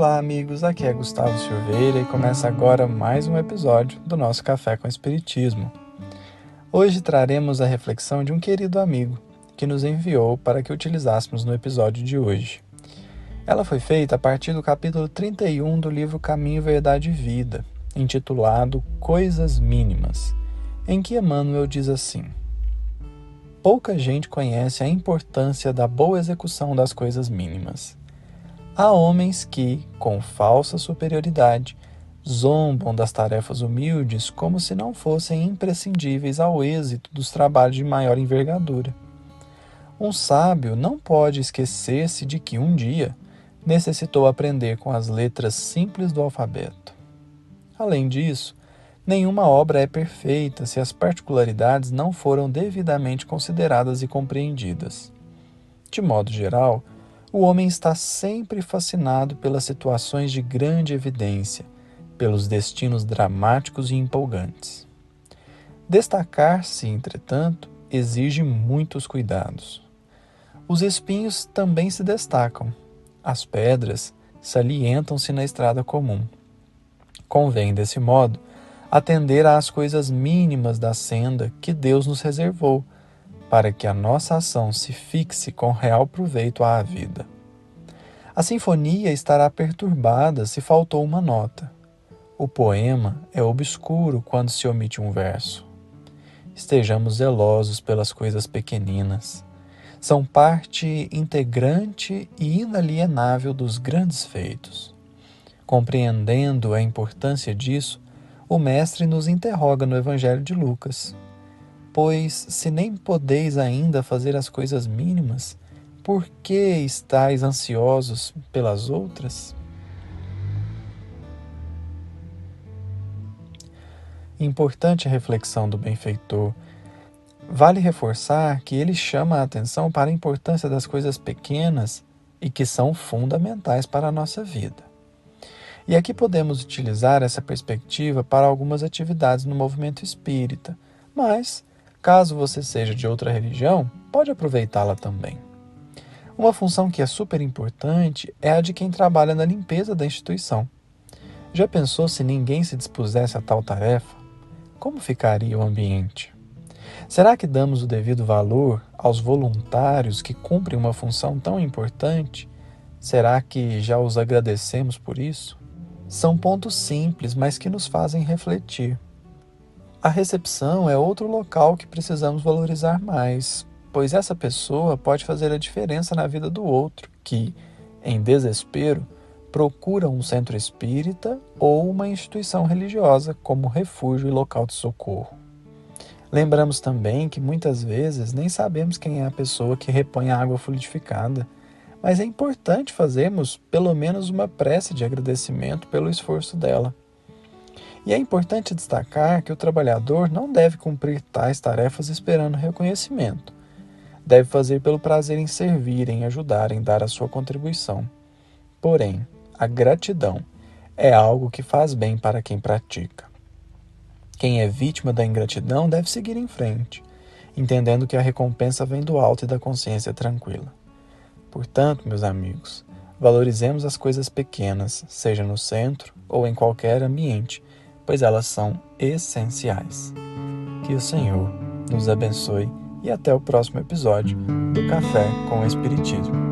Olá, amigos. Aqui é Gustavo Silveira e começa agora mais um episódio do nosso Café com Espiritismo. Hoje traremos a reflexão de um querido amigo que nos enviou para que utilizássemos no episódio de hoje. Ela foi feita a partir do capítulo 31 do livro Caminho, Verdade e Vida, intitulado Coisas Mínimas, em que Emmanuel diz assim: Pouca gente conhece a importância da boa execução das coisas mínimas. Há homens que, com falsa superioridade, zombam das tarefas humildes como se não fossem imprescindíveis ao êxito dos trabalhos de maior envergadura. Um sábio não pode esquecer-se de que um dia necessitou aprender com as letras simples do alfabeto. Além disso, nenhuma obra é perfeita se as particularidades não foram devidamente consideradas e compreendidas. De modo geral, o homem está sempre fascinado pelas situações de grande evidência, pelos destinos dramáticos e empolgantes. Destacar-se, entretanto, exige muitos cuidados. Os espinhos também se destacam, as pedras salientam-se na estrada comum. Convém, desse modo, atender às coisas mínimas da senda que Deus nos reservou para que a nossa ação se fixe com real proveito à vida. A sinfonia estará perturbada se faltou uma nota. O poema é obscuro quando se omite um verso. Estejamos zelosos pelas coisas pequeninas. São parte integrante e inalienável dos grandes feitos. Compreendendo a importância disso, o Mestre nos interroga no Evangelho de Lucas, Pois, se nem podeis ainda fazer as coisas mínimas, por que estáis ansiosos pelas outras? Importante reflexão do benfeitor. Vale reforçar que ele chama a atenção para a importância das coisas pequenas e que são fundamentais para a nossa vida. E aqui podemos utilizar essa perspectiva para algumas atividades no movimento espírita, mas Caso você seja de outra religião, pode aproveitá-la também. Uma função que é super importante é a de quem trabalha na limpeza da instituição. Já pensou se ninguém se dispusesse a tal tarefa? Como ficaria o ambiente? Será que damos o devido valor aos voluntários que cumprem uma função tão importante? Será que já os agradecemos por isso? São pontos simples, mas que nos fazem refletir. A recepção é outro local que precisamos valorizar mais, pois essa pessoa pode fazer a diferença na vida do outro que, em desespero, procura um centro espírita ou uma instituição religiosa como refúgio e local de socorro. Lembramos também que muitas vezes nem sabemos quem é a pessoa que repõe a água fluidificada, mas é importante fazermos pelo menos uma prece de agradecimento pelo esforço dela. E é importante destacar que o trabalhador não deve cumprir tais tarefas esperando reconhecimento. Deve fazer pelo prazer em servir, em ajudar, em dar a sua contribuição. Porém, a gratidão é algo que faz bem para quem pratica. Quem é vítima da ingratidão deve seguir em frente, entendendo que a recompensa vem do alto e da consciência tranquila. Portanto, meus amigos, valorizemos as coisas pequenas, seja no centro ou em qualquer ambiente, pois elas são essenciais. Que o Senhor nos abençoe e até o próximo episódio do Café com o Espiritismo.